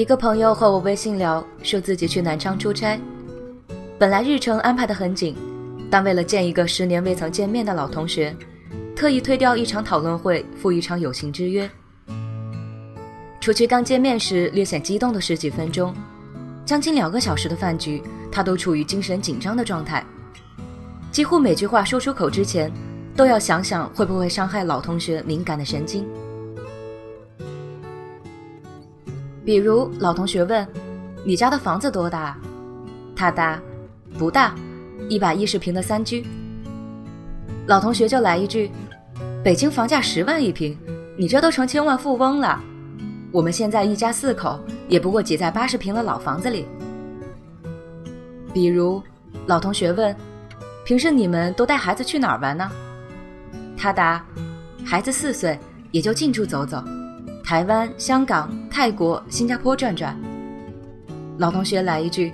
一个朋友和我微信聊，说自己去南昌出差，本来日程安排得很紧，但为了见一个十年未曾见面的老同学，特意推掉一场讨论会，赴一场友情之约。除去刚见面时略显激动的十几分钟，将近两个小时的饭局，他都处于精神紧张的状态，几乎每句话说出口之前，都要想想会不会伤害老同学敏感的神经。比如老同学问：“你家的房子多大？”他答：“不大，一百一十平的三居。”老同学就来一句：“北京房价十万一平，你这都成千万富翁了。我们现在一家四口，也不过挤在八十平的老房子里。”比如老同学问：“平时你们都带孩子去哪儿玩呢？”他答：“孩子四岁，也就近处走走。”台湾、香港、泰国、新加坡转转。老同学来一句：“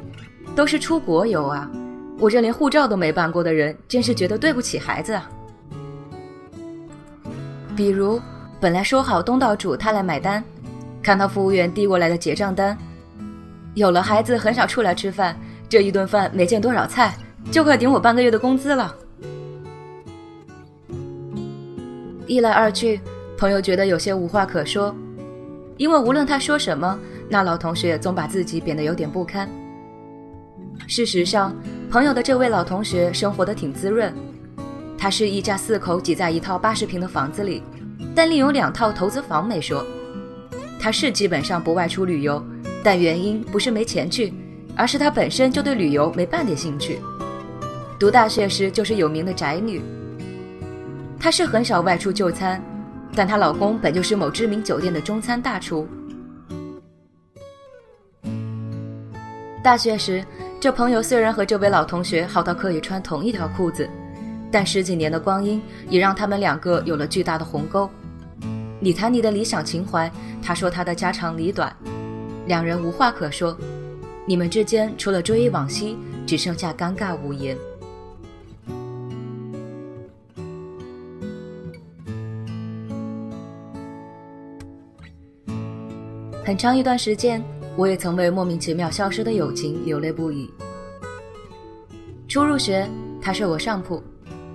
都是出国游啊，我这连护照都没办过的人，真是觉得对不起孩子啊。”比如，本来说好东道主他来买单，看到服务员递过来的结账单，有了孩子很少出来吃饭，这一顿饭没见多少菜，就快顶我半个月的工资了。一来二去，朋友觉得有些无话可说。因为无论他说什么，那老同学总把自己贬得有点不堪。事实上，朋友的这位老同学生活的挺滋润，他是一家四口挤在一套八十平的房子里，但另有两套投资房没说。他是基本上不外出旅游，但原因不是没钱去，而是他本身就对旅游没半点兴趣。读大学时就是有名的宅女，他是很少外出就餐。但她老公本就是某知名酒店的中餐大厨。大学时，这朋友虽然和这位老同学好到可以穿同一条裤子，但十几年的光阴也让他们两个有了巨大的鸿沟。你谈你的理想情怀，他说他的家长里短，两人无话可说。你们之间除了追忆往昔，只剩下尴尬无言。很长一段时间，我也曾为莫名其妙消失的友情流泪不已。初入学，他睡我上铺，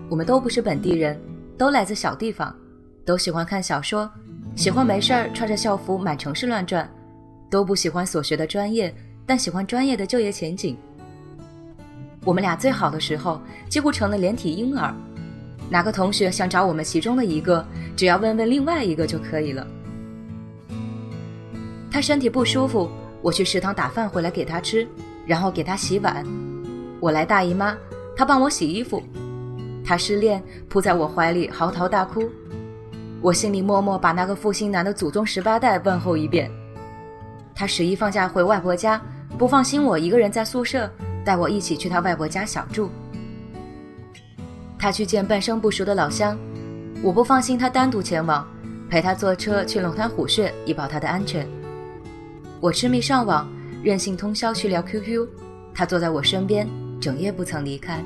我们都不是本地人，都来自小地方，都喜欢看小说，喜欢没事儿穿着校服满城市乱转，都不喜欢所学的专业，但喜欢专业的就业前景。我们俩最好的时候，几乎成了连体婴儿，哪个同学想找我们其中的一个，只要问问另外一个就可以了。他身体不舒服，我去食堂打饭回来给他吃，然后给他洗碗。我来大姨妈，他帮我洗衣服。他失恋，扑在我怀里嚎啕大哭。我心里默默把那个负心男的祖宗十八代问候一遍。他十一放假回外婆家，不放心我一个人在宿舍，带我一起去他外婆家小住。他去见半生不熟的老乡，我不放心他单独前往，陪他坐车去龙潭虎穴，以保他的安全。我痴迷上网，任性通宵去聊 QQ，他坐在我身边，整夜不曾离开。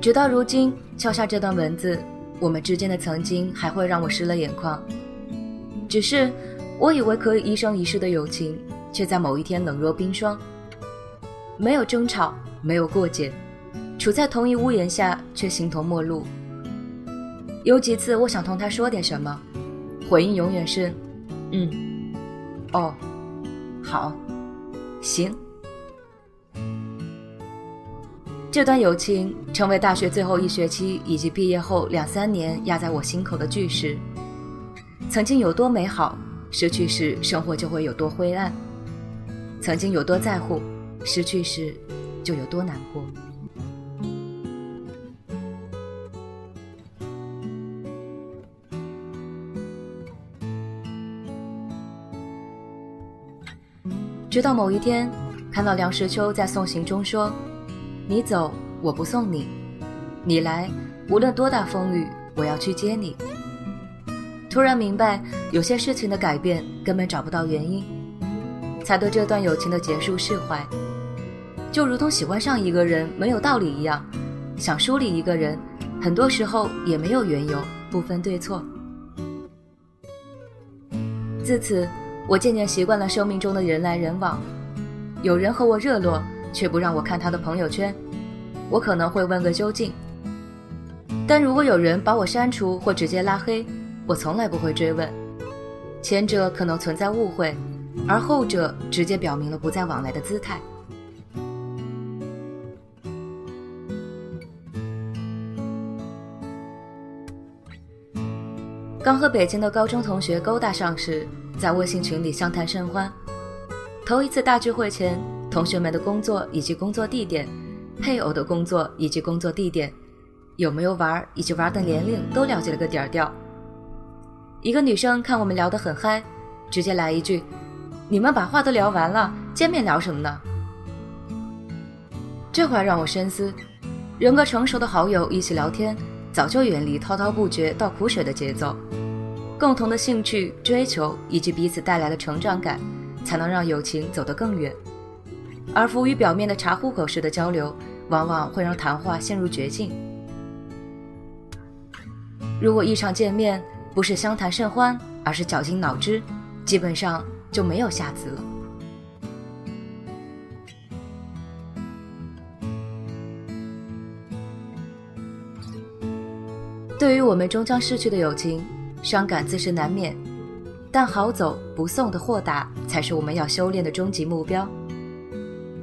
直到如今，敲下这段文字，我们之间的曾经还会让我湿了眼眶。只是，我以为可以一生一世的友情，却在某一天冷若冰霜。没有争吵，没有过节，处在同一屋檐下，却形同陌路。有几次，我想同他说点什么，回应永远是“嗯，哦，好，行”。这段友情成为大学最后一学期以及毕业后两三年压在我心口的巨石。曾经有多美好，失去时生活就会有多灰暗；曾经有多在乎，失去时就有多难过。直到某一天，看到梁实秋在送行中说：“你走，我不送你；你来，无论多大风雨，我要去接你。”突然明白，有些事情的改变根本找不到原因，才对这段友情的结束释怀。就如同喜欢上一个人没有道理一样，想疏离一个人，很多时候也没有缘由，不分对错。自此，我渐渐习惯了生命中的人来人往。有人和我热络，却不让我看他的朋友圈，我可能会问个究竟。但如果有人把我删除或直接拉黑，我从来不会追问。前者可能存在误会，而后者直接表明了不再往来的姿态。刚和北京的高中同学勾搭上时，在微信群里相谈甚欢。头一次大聚会前，同学们的工作以及工作地点，配偶的工作以及工作地点，有没有玩以及玩的年龄都了解了个点儿掉。一个女生看我们聊得很嗨，直接来一句：“你们把话都聊完了，见面聊什么呢？”这话让我深思。人格成熟的好友一起聊天。早就远离滔滔不绝倒苦水的节奏，共同的兴趣、追求以及彼此带来的成长感，才能让友情走得更远。而浮于表面的查户口式的交流，往往会让谈话陷入绝境。如果一场见面不是相谈甚欢，而是绞尽脑汁，基本上就没有下次了。对于我们终将逝去的友情，伤感自是难免，但好走不送的豁达才是我们要修炼的终极目标。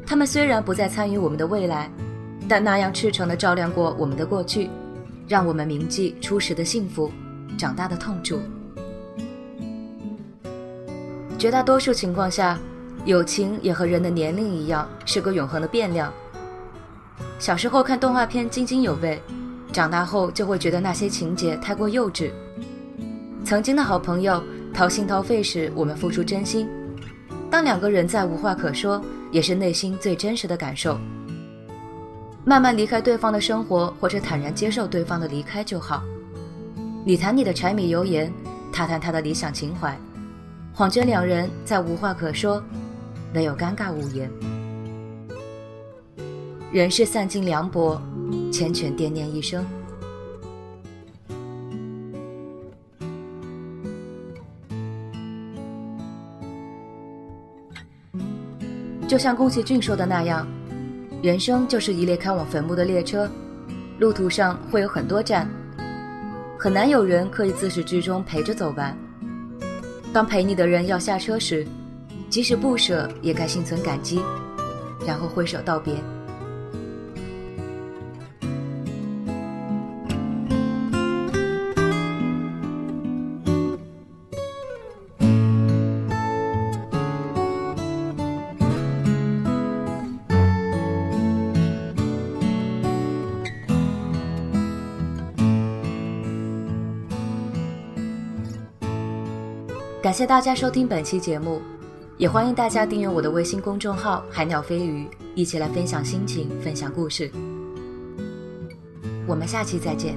他们虽然不再参与我们的未来，但那样赤诚地照亮过我们的过去，让我们铭记初时的幸福，长大的痛楚。绝大多数情况下，友情也和人的年龄一样，是个永恒的变量。小时候看动画片津津有味。长大后就会觉得那些情节太过幼稚。曾经的好朋友掏心掏肺时，我们付出真心；当两个人再无话可说，也是内心最真实的感受。慢慢离开对方的生活，或者坦然接受对方的离开就好。你谈你的柴米油盐，他谈他的理想情怀，恍觉两人再无话可说，唯有尴尬无言。人是散尽凉薄。缱绻惦念一生，就像宫崎骏说的那样，人生就是一列开往坟墓的列车，路途上会有很多站，很难有人可以自始至终陪着走完。当陪你的人要下车时，即使不舍，也该心存感激，然后挥手道别。感谢大家收听本期节目，也欢迎大家订阅我的微信公众号“海鸟飞鱼”，一起来分享心情，分享故事。我们下期再见。